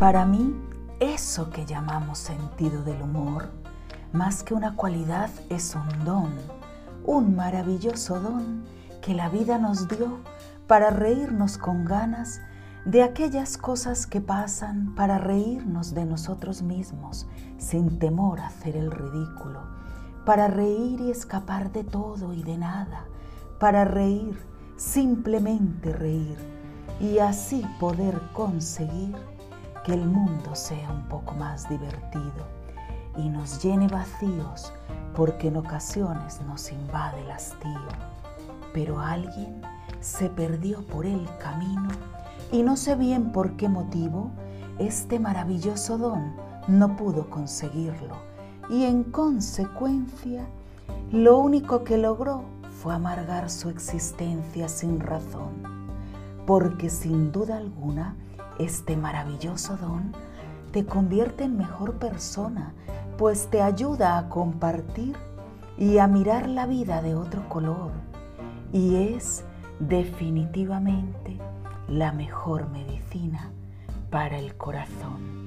Para mí, eso que llamamos sentido del humor, más que una cualidad, es un don, un maravilloso don que la vida nos dio para reírnos con ganas de aquellas cosas que pasan, para reírnos de nosotros mismos sin temor a hacer el ridículo, para reír y escapar de todo y de nada, para reír, simplemente reír y así poder conseguir que el mundo sea un poco más divertido y nos llene vacíos porque en ocasiones nos invade el hastío. Pero alguien se perdió por el camino y no sé bien por qué motivo este maravilloso don no pudo conseguirlo y en consecuencia lo único que logró fue amargar su existencia sin razón, porque sin duda alguna este maravilloso don te convierte en mejor persona, pues te ayuda a compartir y a mirar la vida de otro color y es definitivamente la mejor medicina para el corazón.